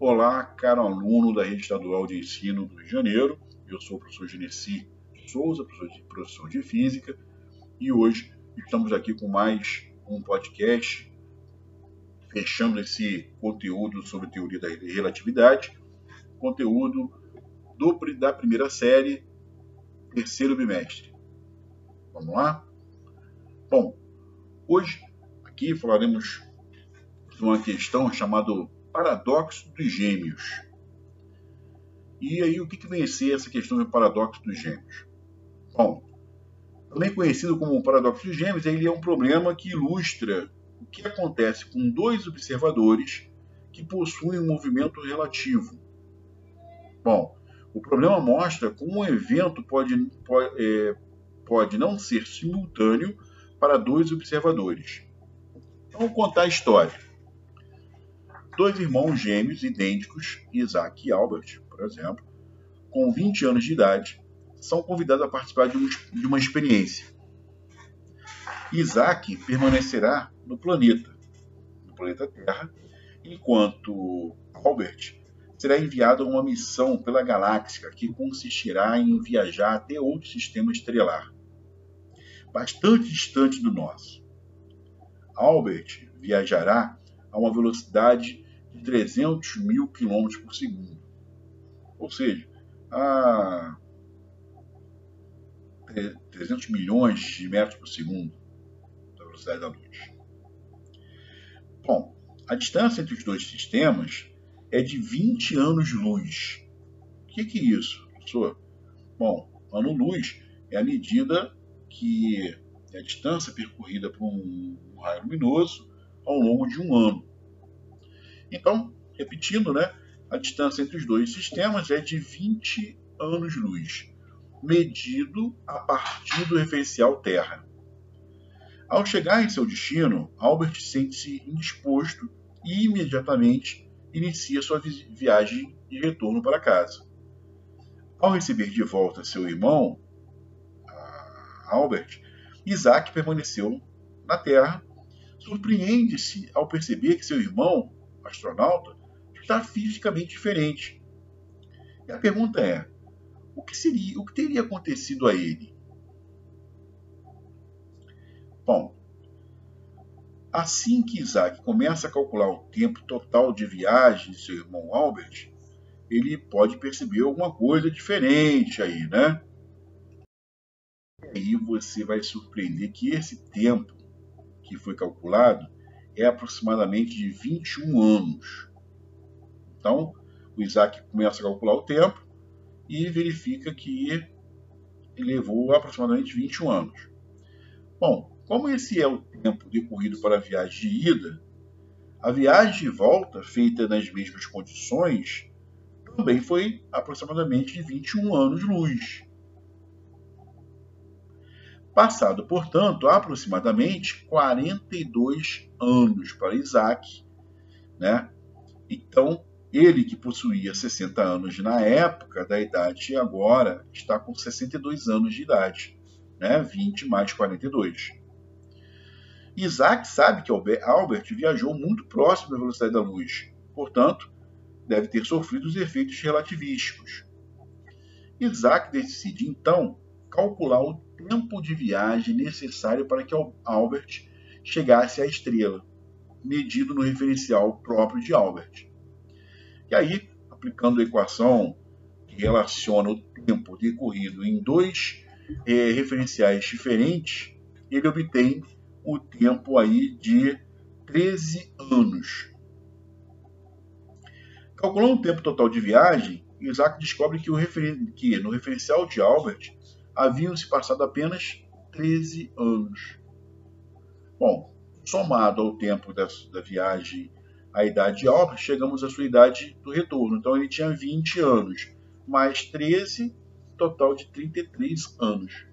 Olá, caro aluno da Rede Estadual de Ensino do Rio de Janeiro. Eu sou o professor Genesi Souza, professor de, Física, e hoje estamos aqui com mais um podcast, fechando esse conteúdo sobre teoria da relatividade, conteúdo do, da primeira série, terceiro bimestre. Vamos lá? Bom, hoje aqui falaremos de uma questão chamada paradoxo dos gêmeos. E aí, o que, que vem ser essa questão do paradoxo dos gêmeos? Bom, também conhecido como paradoxo dos gêmeos, ele é um problema que ilustra o que acontece com dois observadores que possuem um movimento relativo. Bom, o problema mostra como um evento pode, pode, é, pode não ser simultâneo para dois observadores. Então, vou contar a história. Dois irmãos gêmeos idênticos, Isaac e Albert, por exemplo, com 20 anos de idade, são convidados a participar de, um, de uma experiência. Isaac permanecerá no planeta, no planeta Terra, enquanto Albert será enviado a uma missão pela galáxia que consistirá em viajar até outro sistema estrelar, bastante distante do nosso. Albert viajará a uma velocidade de 300 mil quilômetros por segundo. Ou seja, a 300 milhões de metros por segundo da velocidade da luz. Bom, a distância entre os dois sistemas é de 20 anos-luz. O que, que é isso, professor? Bom, ano-luz é a medida que é a distância percorrida por um raio luminoso ao longo de um ano. Então, repetindo, né, a distância entre os dois sistemas é de 20 anos-luz, medido a partir do referencial Terra. Ao chegar em seu destino, Albert sente-se indisposto e imediatamente inicia sua viagem de retorno para casa. Ao receber de volta seu irmão, Albert, Isaac permaneceu na Terra. Surpreende-se ao perceber que seu irmão astronauta está fisicamente diferente. E a pergunta é: o que seria, o que teria acontecido a ele? Bom, assim que Isaac começa a calcular o tempo total de viagem de seu irmão Albert, ele pode perceber alguma coisa diferente aí, né? E aí você vai surpreender que esse tempo que foi calculado é aproximadamente de 21 anos. Então, o Isaac começa a calcular o tempo e verifica que levou aproximadamente 21 anos. Bom, como esse é o tempo decorrido para a viagem de ida, a viagem de volta, feita nas mesmas condições, também foi aproximadamente de 21 anos-luz. Passado, portanto, aproximadamente 42 anos para Isaac, né? Então, ele que possuía 60 anos na época da idade, agora está com 62 anos de idade, né? 20 mais 42. Isaac sabe que Albert viajou muito próximo da velocidade da luz, portanto, deve ter sofrido os efeitos relativísticos. Isaac decide então calcular o tempo de viagem necessário para que Albert chegasse à estrela, medido no referencial próprio de Albert. E aí, aplicando a equação que relaciona o tempo decorrido em dois é, referenciais diferentes, ele obtém o tempo aí de 13 anos. Calculando o tempo total de viagem, Isaac descobre que, referen que no referencial de Albert haviam se passado apenas 13 anos. Bom, somado ao tempo da, da viagem à idade de Albert, chegamos à sua idade do retorno. Então ele tinha 20 anos, mais 13, total de 33 anos.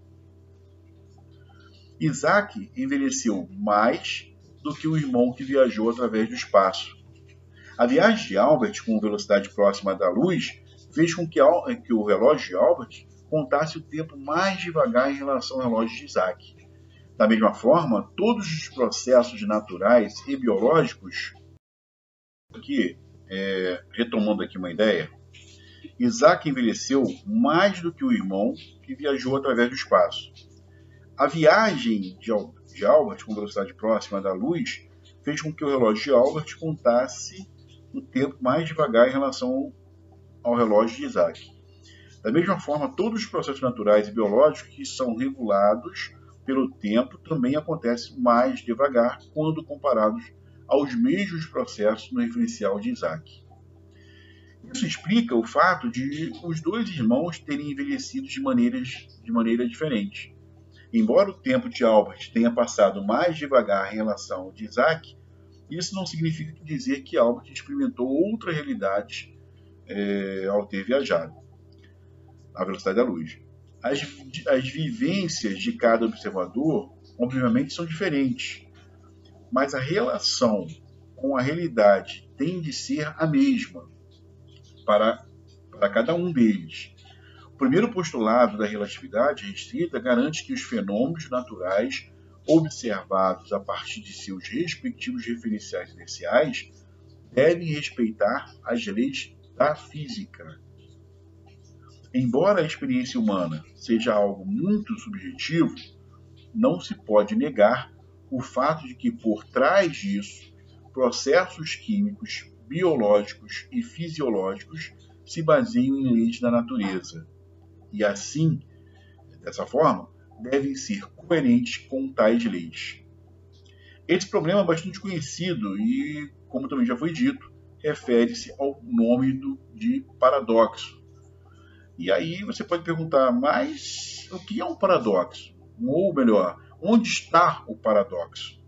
Isaac envelheceu mais do que o irmão que viajou através do espaço. A viagem de Albert com velocidade próxima da luz fez com que, que o relógio de Albert contasse o tempo mais devagar em relação ao relógio de Isaac. Da mesma forma, todos os processos naturais e biológicos que é, retomando aqui uma ideia, Isaac envelheceu mais do que o irmão que viajou através do espaço. A viagem de, de Albert com velocidade próxima da luz fez com que o relógio de Albert contasse o tempo mais devagar em relação ao relógio de Isaac. Da mesma forma, todos os processos naturais e biológicos que são regulados pelo tempo também acontecem mais devagar quando comparados aos mesmos processos no referencial de Isaac. Isso explica o fato de os dois irmãos terem envelhecido de maneiras de maneira diferente. Embora o tempo de Albert tenha passado mais devagar em relação ao de Isaac, isso não significa dizer que Albert experimentou outra realidade é, ao ter viajado à velocidade da luz. As, as vivências de cada observador, obviamente, são diferentes, mas a relação com a realidade tem de ser a mesma para, para cada um deles. O primeiro postulado da relatividade restrita garante que os fenômenos naturais observados a partir de seus respectivos referenciais iniciais devem respeitar as leis da física. Embora a experiência humana seja algo muito subjetivo, não se pode negar o fato de que por trás disso, processos químicos, biológicos e fisiológicos se baseiam em leis da natureza. E assim, dessa forma, devem ser coerentes com tais leis. Esse problema é bastante conhecido e, como também já foi dito, refere-se ao nome do, de paradoxo. E aí você pode perguntar, mas o que é um paradoxo? Ou melhor, onde está o paradoxo?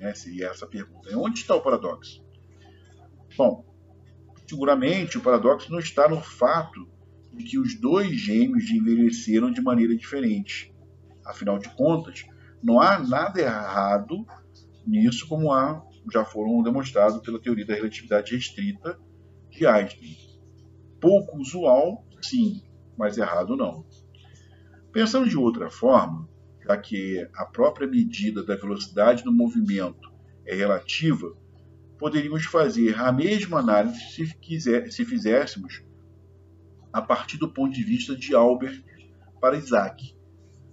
É, seria essa pergunta. Onde está o paradoxo? Bom, seguramente o paradoxo não está no fato de que os dois gêmeos envelheceram de maneira diferente. Afinal de contas, não há nada errado nisso, como há, já foram demonstrados pela teoria da relatividade restrita de Einstein. Pouco usual, sim, mas errado não. Pensando de outra forma, já que a própria medida da velocidade do movimento é relativa, poderíamos fazer a mesma análise se, quiser, se fizéssemos a partir do ponto de vista de Albert para Isaac.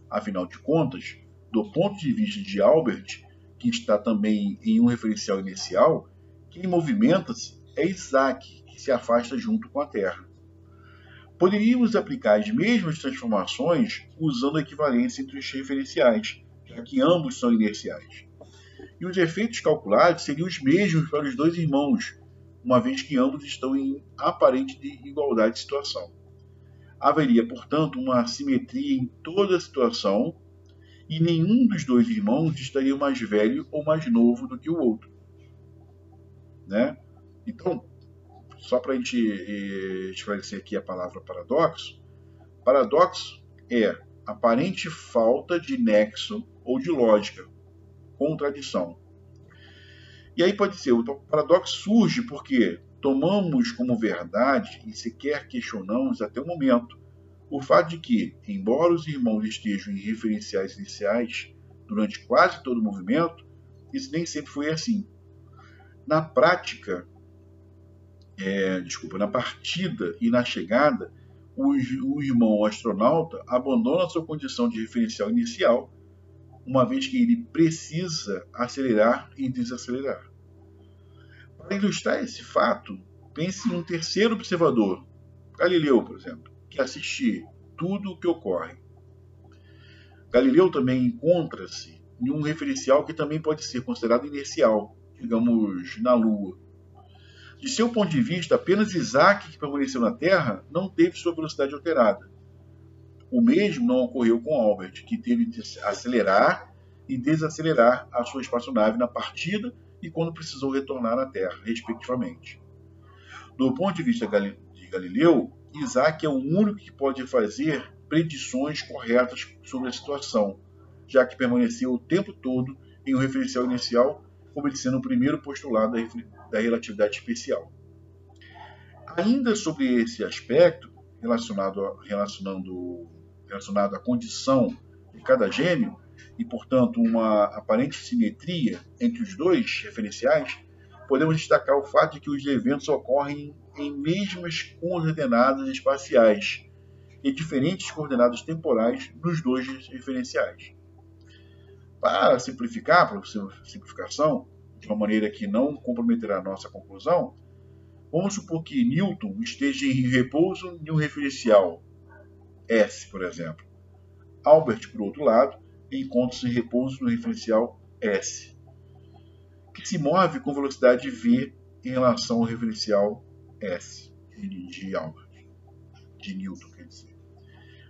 Afinal de contas, do ponto de vista de Albert, que está também em um referencial inicial, quem movimenta-se é Isaac, que se afasta junto com a Terra. Poderíamos aplicar as mesmas transformações usando a equivalência entre os referenciais, já que ambos são inerciais. E os efeitos calculados seriam os mesmos para os dois irmãos, uma vez que ambos estão em aparente igualdade de situação. Haveria, portanto, uma simetria em toda a situação e nenhum dos dois irmãos estaria mais velho ou mais novo do que o outro. Né? Então, só para a gente eh, esclarecer aqui a palavra paradoxo, paradoxo é aparente falta de nexo ou de lógica, contradição. E aí pode ser, o paradoxo surge porque tomamos como verdade e sequer questionamos até o momento o fato de que, embora os irmãos estejam em referenciais iniciais durante quase todo o movimento, isso nem sempre foi assim. Na prática, é, desculpa, na partida e na chegada, o, irmão astronauta abandona sua condição de referencial inicial, uma vez que ele precisa acelerar e desacelerar. Para ilustrar esse fato, pense em um terceiro observador, Galileu, por exemplo, que assiste tudo o que ocorre. Galileu também encontra-se em um referencial que também pode ser considerado inercial, digamos, na Lua. De seu ponto de vista, apenas Isaac, que permaneceu na Terra, não teve sua velocidade alterada. O mesmo não ocorreu com Albert, que teve de acelerar e desacelerar a sua espaçonave na partida e quando precisou retornar à Terra, respectivamente. Do ponto de vista de Galileu, Isaac é o único que pode fazer predições corretas sobre a situação, já que permaneceu o tempo todo em um referencial inicial, obedecendo o primeiro postulado da relatividade especial. Ainda sobre esse aspecto, relacionado, a, relacionando, relacionado à condição de cada gênio, e portanto uma aparente simetria entre os dois referenciais, podemos destacar o fato de que os eventos ocorrem em mesmas coordenadas espaciais e diferentes coordenadas temporais nos dois referenciais. Para simplificar, para simplificação, de uma maneira que não comprometerá a nossa conclusão, vamos supor que Newton esteja em repouso em um referencial S, por exemplo. Albert, por outro lado, encontra-se em repouso no referencial S, que se move com velocidade v em relação ao referencial S de Albert, de Newton.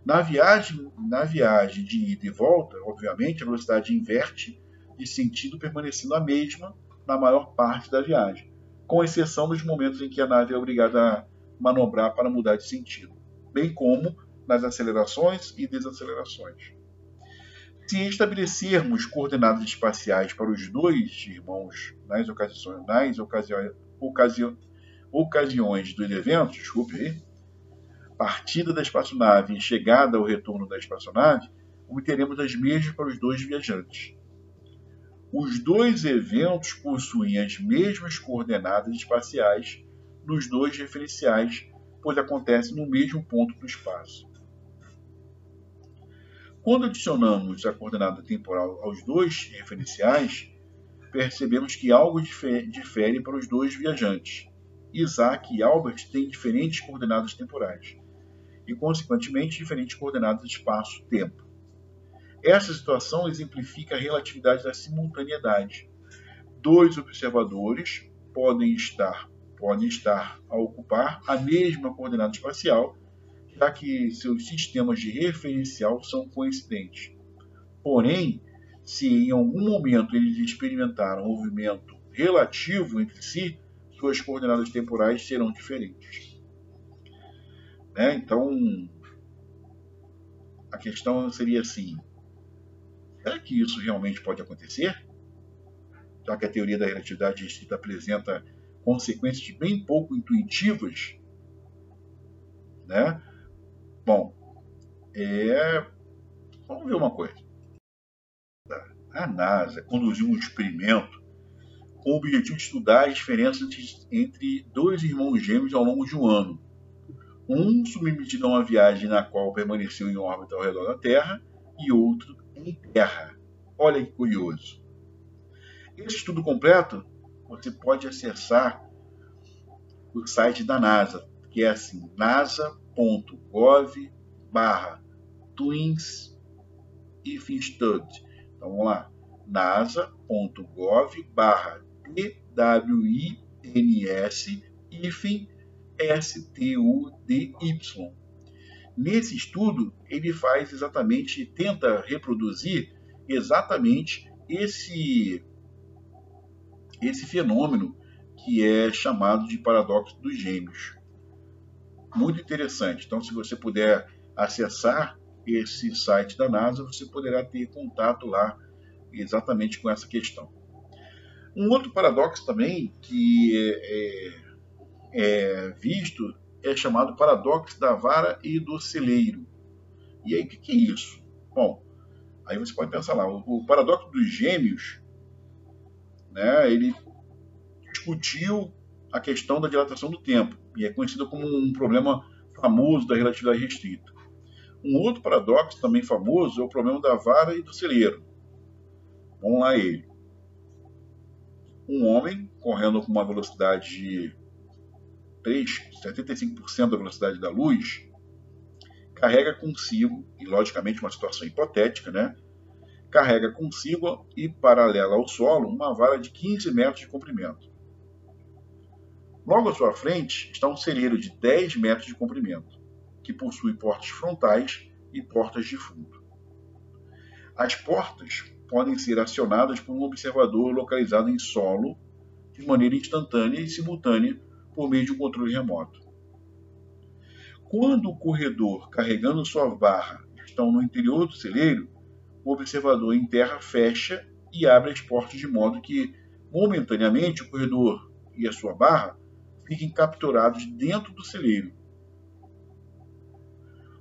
Na viagem, na viagem de ida e volta, obviamente, a velocidade inverte de sentido permanecendo a mesma na maior parte da viagem, com exceção dos momentos em que a nave é obrigada a manobrar para mudar de sentido, bem como nas acelerações e desacelerações. Se estabelecermos coordenadas espaciais para os dois irmãos nas ocasiões, nas ocasiões, ocasiões, ocasiões dos eventos, desculpe, partida da espaçonave e chegada ou retorno da espaçonave, obteremos as mesmas para os dois viajantes. Os dois eventos possuem as mesmas coordenadas espaciais nos dois referenciais, pois acontecem no mesmo ponto do espaço. Quando adicionamos a coordenada temporal aos dois referenciais, percebemos que algo difere para os dois viajantes. Isaac e Albert têm diferentes coordenadas temporais e, consequentemente, diferentes coordenadas de espaço-tempo. Essa situação exemplifica a relatividade da simultaneidade. Dois observadores podem estar, podem estar a ocupar a mesma coordenada espacial, já que seus sistemas de referencial são coincidentes. Porém, se em algum momento eles experimentaram um movimento relativo entre si, suas coordenadas temporais serão diferentes. Né? Então, a questão seria assim: será que isso realmente pode acontecer? Já que a teoria da relatividade restrita apresenta consequências bem pouco intuitivas, né? Bom, é... vamos ver uma coisa. A NASA conduziu um experimento com o objetivo de estudar as diferenças entre dois irmãos gêmeos ao longo de um ano um submetido a uma viagem na qual permaneceu em órbita ao redor da Terra e outro em Terra. Olha que curioso. Esse estudo completo você pode acessar o site da NASA, que é assim, nasa.gov barra twins if Então vamos lá, nasa.gov barra twins if STUDY. Nesse estudo, ele faz exatamente, tenta reproduzir exatamente esse, esse fenômeno que é chamado de paradoxo dos gêmeos. Muito interessante. Então, se você puder acessar esse site da NASA, você poderá ter contato lá exatamente com essa questão. Um outro paradoxo também que é, é é, visto é chamado paradoxo da vara e do celeiro. E aí, o que, que, é isso? Bom, aí você pode pensar lá, o, o paradoxo dos gêmeos, né, ele discutiu a questão da dilatação do tempo, e é conhecido como um problema famoso da relatividade restrita. Um outro paradoxo também famoso é o problema da vara e do celeiro. Vamos lá ele. Um homem correndo com uma velocidade 3, 75% da velocidade da luz, carrega consigo, e logicamente uma situação hipotética, né? Carrega consigo e paralela ao solo uma vara de 15 metros de comprimento. Logo à sua frente está um celeiro de 10 metros de comprimento, que possui portas frontais e portas de fundo. As portas podem ser acionadas por um observador localizado em solo de maneira instantânea e simultânea por meio de um controle remoto. Quando o corredor carregando sua barra estão no interior do celeiro, o observador em terra fecha e abre as portas de modo que, momentaneamente, o corredor e a sua barra fiquem capturados dentro do celeiro.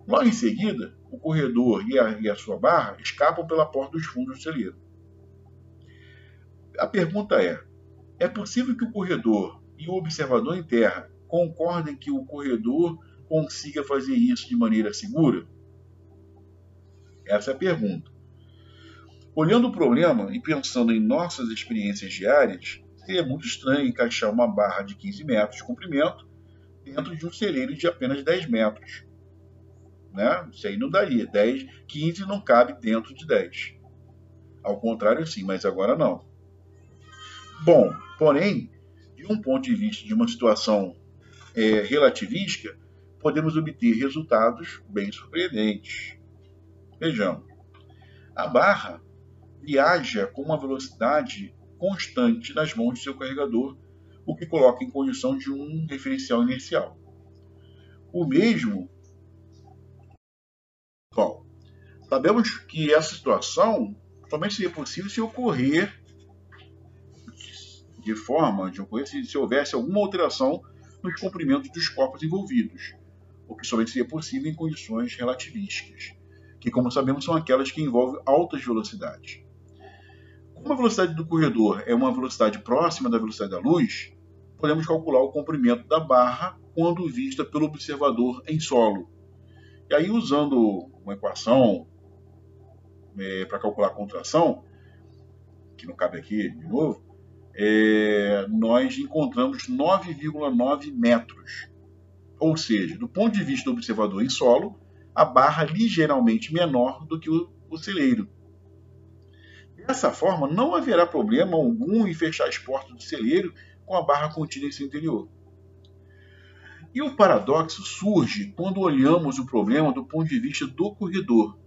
Logo em seguida, o corredor e a, e a sua barra escapam pela porta dos fundos do celeiro. A pergunta é: É possível que o corredor e o observador em terra concordem que o corredor consiga fazer isso de maneira segura? Essa é a pergunta. Olhando o problema e pensando em nossas experiências diárias, seria muito estranho encaixar uma barra de 15 metros de comprimento dentro de um celeiro de apenas 10 metros. Né? Isso aí não daria. 10, 15 não cabe dentro de 10. Ao contrário, sim, mas agora não. Bom, porém, de um ponto de vista de uma situação é, relativística, podemos obter resultados bem surpreendentes. Vejamos. A barra viaja com uma velocidade constante nas mãos de seu carregador, o que coloca em condição de um referencial inercial. O mesmo. Bom, sabemos que essa situação somente seria possível se ocorrer de forma de ocorrer se, se houvesse alguma alteração nos comprimentos dos corpos envolvidos, o que somente seria possível em condições relativísticas, que, como sabemos, são aquelas que envolvem altas velocidades. Como a velocidade do corredor é uma velocidade próxima da velocidade da luz, podemos calcular o comprimento da barra quando vista pelo observador em solo. E aí, usando uma equação é, para calcular a contração, que não cabe aqui de novo, é, nós encontramos 9,9 metros. Ou seja, do ponto de vista do observador em solo, a barra ligeiramente menor do que o, o celeiro. Dessa forma, não haverá problema algum em fechar as portas do celeiro com a barra contida em seu interior. E o paradoxo surge quando olhamos o problema do ponto de vista do corredor.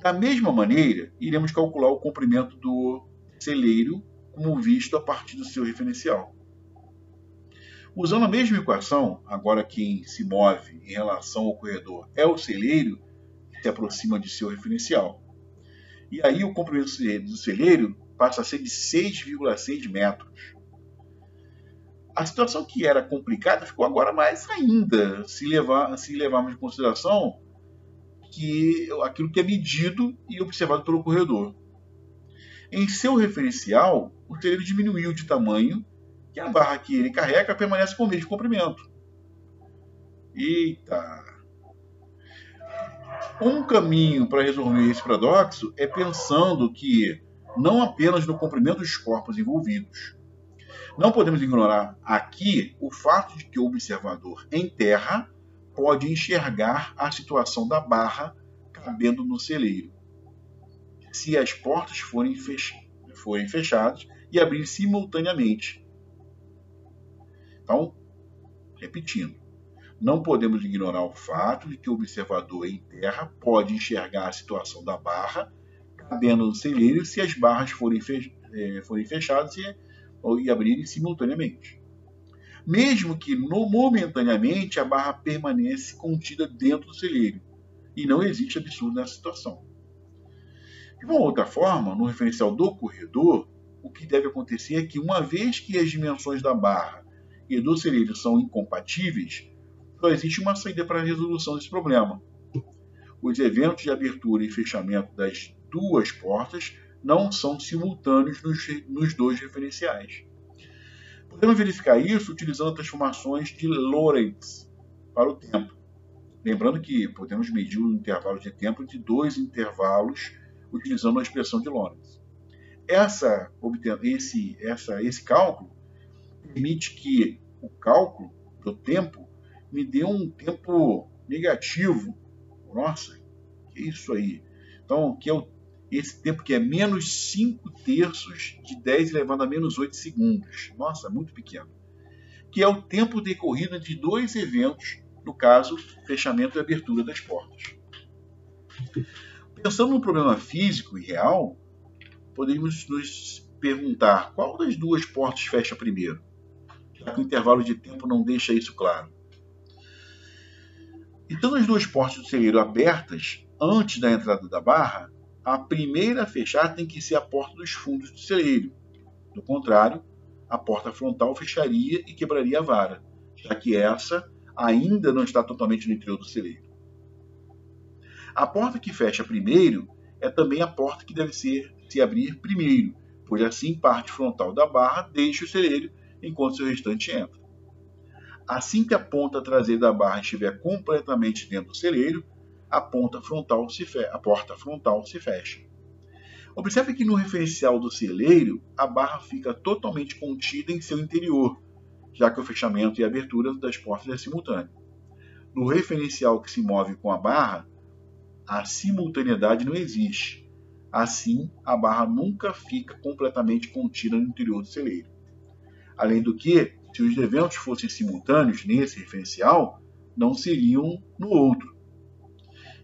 Da mesma maneira, iremos calcular o comprimento do celeiro como visto a partir do seu referencial. Usando a mesma equação, agora quem se move em relação ao corredor é o celeiro que se aproxima de seu referencial. E aí o comprimento do celeiro passa a ser de 6,6 metros. A situação que era complicada ficou agora mais ainda, se, levar, se levarmos em consideração que aquilo que é medido e observado pelo corredor. Em seu referencial, o celeiro diminuiu de tamanho e a barra que ele carrega permanece com o mesmo comprimento. Eita! Um caminho para resolver esse paradoxo é pensando que não apenas no comprimento dos corpos envolvidos. Não podemos ignorar aqui o fato de que o observador em terra pode enxergar a situação da barra cabendo no celeiro, se as portas forem, fech forem fechadas e abrir simultaneamente. Então, repetindo, não podemos ignorar o fato de que o observador em terra pode enxergar a situação da barra cabendo no celeiro se as barras forem, é, forem fechadas e, e abrirem simultaneamente. Mesmo que no, momentaneamente a barra permaneça contida dentro do celeiro e não existe absurdo nessa situação. De uma outra forma, no referencial do corredor, o que deve acontecer é que, uma vez que as dimensões da barra e do celeiro são incompatíveis, só existe uma saída para a resolução desse problema. Os eventos de abertura e fechamento das duas portas não são simultâneos nos, nos dois referenciais. Podemos verificar isso utilizando transformações de Lorentz para o tempo. Lembrando que podemos medir o intervalo de tempo de dois intervalos utilizando a expressão de Lorentz. Essa, esse, essa, esse cálculo permite que o cálculo do tempo me dê um tempo negativo. Nossa, que isso aí? Então, que é o, esse tempo que é menos 5 terços de 10 elevado a menos 8 segundos. Nossa, muito pequeno. Que é o tempo decorrido entre dois eventos, no caso, fechamento e abertura das portas. Pensando no problema físico e real, podemos nos perguntar qual das duas portas fecha primeiro, já que o intervalo de tempo não deixa isso claro. E tendo as duas portas do celeiro abertas antes da entrada da barra, a primeira a fechar tem que ser a porta dos fundos do celeiro. Do contrário, a porta frontal fecharia e quebraria a vara, já que essa ainda não está totalmente no interior do celeiro. A porta que fecha primeiro é também a porta que deve ser se abrir primeiro, pois assim parte frontal da barra deixa o celeiro enquanto seu restante entra. Assim que a ponta traseira da barra estiver completamente dentro do celeiro, a ponta frontal se a porta frontal se fecha. Observe que no referencial do celeiro, a barra fica totalmente contida em seu interior, já que o fechamento e a abertura das portas é simultâneo. No referencial que se move com a barra, a simultaneidade não existe. Assim, a barra nunca fica completamente contida no interior do celeiro. Além do que, se os eventos fossem simultâneos nesse referencial, não seriam no outro.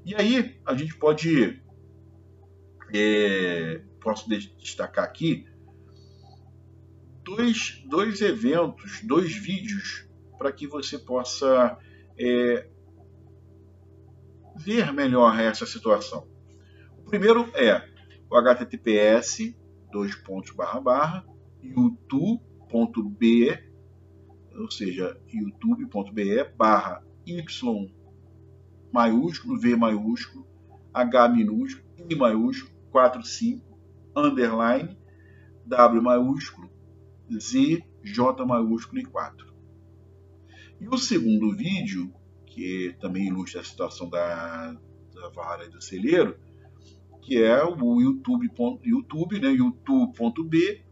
E aí, a gente pode. É, posso destacar aqui dois, dois eventos, dois vídeos, para que você possa é, ver melhor essa situação. O primeiro é o https dois pontos barra barra youtube.b ou seja, youtube.be barra y maiúsculo, V maiúsculo, H minúsculo, I maiúsculo, 45, underline, W maiúsculo, Z, J maiúsculo e 4. E o segundo vídeo, que também ilustra a situação da, da vara do celeiro, que é o YouTube, YouTube né, youtube.b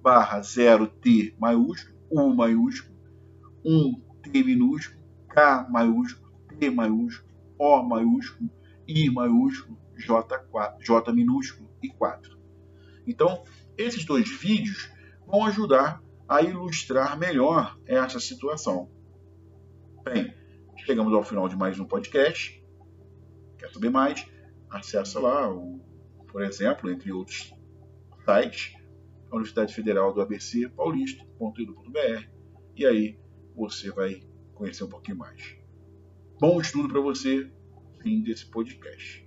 barra 0T maiúsculo, U maiúsculo, 1T minúsculo, K maiúsculo, T maiúsculo, O maiúsculo, I maiúsculo, J, 4, J minúsculo e 4. Então, esses dois vídeos vão ajudar a ilustrar melhor essa situação. Bem, chegamos ao final de mais um podcast. Quer saber mais? Acesse lá, o, por exemplo, entre outros sites, a Universidade Federal do ABC paulista.edu.br e aí você vai conhecer um pouquinho mais. Bom estudo para você, fim desse podcast.